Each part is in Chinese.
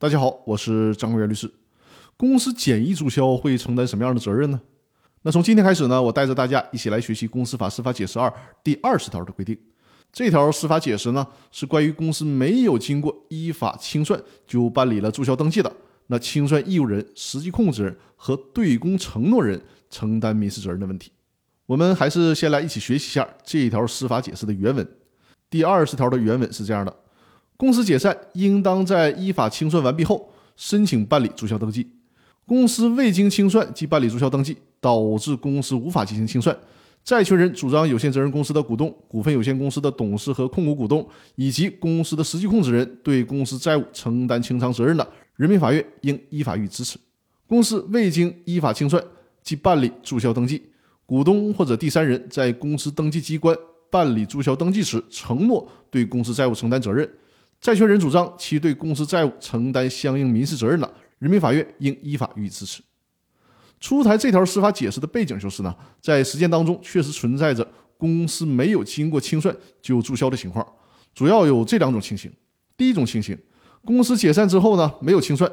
大家好，我是张国元律师。公司简易注销会承担什么样的责任呢？那从今天开始呢，我带着大家一起来学习《公司法司法解释二》第二十条的规定。这条司法解释呢，是关于公司没有经过依法清算就办理了注销登记的，那清算义务人、实际控制人和对公承诺人承担民事责任的问题。我们还是先来一起学习一下这一条司法解释的原文。第二十条的原文是这样的：公司解散应当在依法清算完毕后申请办理注销登记。公司未经清算即办理注销登记，导致公司无法进行清算。债权人主张有限责任公司的股东、股份有限公司的董事和控股股东，以及公司的实际控制人对公司债务承担清偿责任的，人民法院应依法予以支持。公司未经依法清算即办理注销登记，股东或者第三人在公司登记机关办理注销登记时承诺对公司债务承担责任，债权人主张其对公司债务承担相应民事责任的，人民法院应依法予以支持。出台这条司法解释的背景就是呢，在实践当中确实存在着公司没有经过清算就注销的情况，主要有这两种情形。第一种情形，公司解散之后呢，没有清算，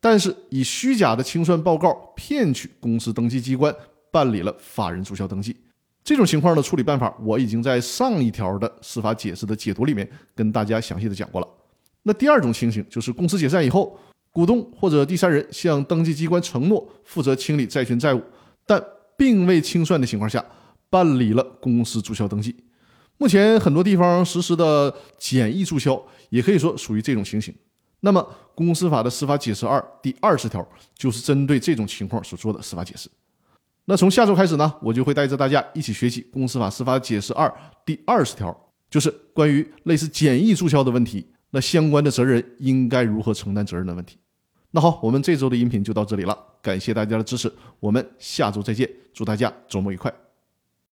但是以虚假的清算报告骗取公司登记机关办理了法人注销登记。这种情况的处理办法，我已经在上一条的司法解释的解读里面跟大家详细的讲过了。那第二种情形就是公司解散以后。股东或者第三人向登记机关承诺负责清理债权债务，但并未清算的情况下，办理了公司注销登记。目前很多地方实施的简易注销，也可以说属于这种情形。那么，公司法的司法解释二第二十条就是针对这种情况所做的司法解释。那从下周开始呢，我就会带着大家一起学习公司法司法解释二第二十条，就是关于类似简易注销的问题，那相关的责任应该如何承担责任的问题。那好，我们这周的音频就到这里了，感谢大家的支持，我们下周再见，祝大家周末愉快。